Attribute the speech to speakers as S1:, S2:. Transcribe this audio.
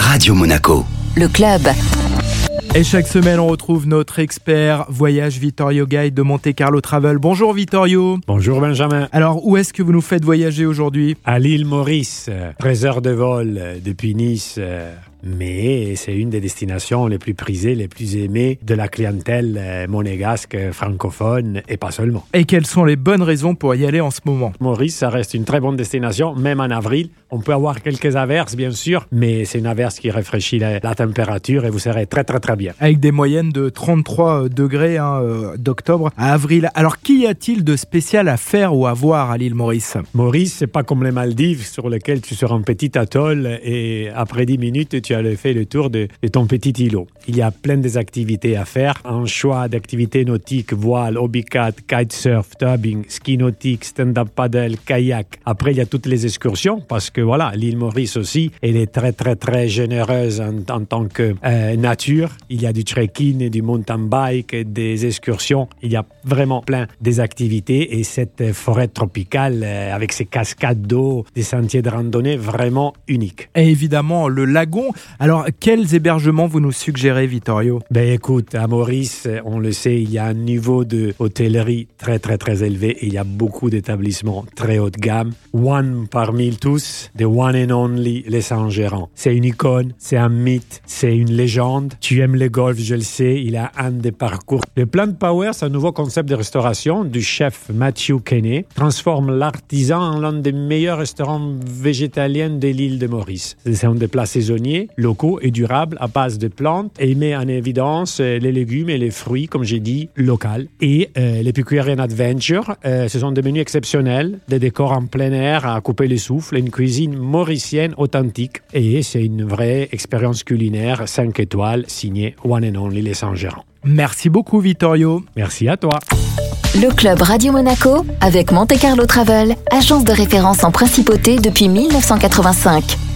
S1: Radio Monaco.
S2: Le club.
S3: Et chaque semaine, on retrouve notre expert voyage Vittorio Guide de Monte Carlo Travel. Bonjour Vittorio.
S4: Bonjour Benjamin.
S3: Alors, où est-ce que vous nous faites voyager aujourd'hui?
S4: À l'île Maurice, 13 heures de vol euh, depuis Nice. Euh, Mais c'est une des destinations les plus prisées, les plus aimées de la clientèle euh, monégasque, euh, francophone et pas seulement.
S3: Et quelles sont les bonnes raisons pour y aller en ce moment?
S4: Maurice, ça reste une très bonne destination, même en avril. On peut avoir quelques averses, bien sûr, mais c'est une averse qui rafraîchit la, la température et vous serez très, très, très bien.
S3: Avec des moyennes de 33 degrés hein, euh, d'octobre à avril. Alors, qu'y a-t-il de spécial à faire ou à voir à l'île Maurice?
S4: Maurice, c'est pas comme les Maldives sur lesquelles tu seras un petit atoll et après 10 minutes, tu as fait le tour de, ton petit îlot. Il y a plein des activités à faire. Un choix d'activités nautiques, voile, hobbycat, kitesurf, tubing, ski nautique, stand-up paddle, kayak. Après, il y a toutes les excursions parce que voilà, l'île Maurice aussi, elle est très, très, très généreuse en, tant que euh, nature. Il y a du trekking, du mountain bike, des excursions. Il y a vraiment plein des activités et cette forêt tropicale euh, avec ses cascades d'eau, des sentiers de randonnée vraiment uniques.
S3: Et évidemment, le lagon. Alors, quels hébergements vous nous suggérez, Vittorio?
S4: Ben écoute, à Maurice, on le sait, il y a un niveau de hôtellerie très très très élevé et il y a beaucoup d'établissements très haut de gamme. One parmi tous, the one and only, les Saint-Gérant. C'est une icône, c'est un mythe, c'est une légende. Tu aimes le golf, je le sais, il a un des parcours. Le Plant Power, c'est un nouveau concept de restauration du chef Matthew Kenney, transforme l'artisan en l'un des meilleurs restaurants végétaliens de l'île de Maurice. C'est un des plats saisonniers, locaux et durables à base de plantes et il met en évidence euh, les légumes et les fruits, comme j'ai dit, locaux. Et euh, l'Epicurean Adventure, euh, ce sont des menus exceptionnels, des décors en plein air à couper le souffle, une cuisine mauricienne authentique. Et c'est une vraie expérience culinaire 5 étoiles signée One and Only Les Saint-Gérant.
S3: Merci beaucoup, Vittorio.
S4: Merci à toi.
S2: Le club Radio Monaco avec Monte Carlo Travel, agence de référence en principauté depuis 1985.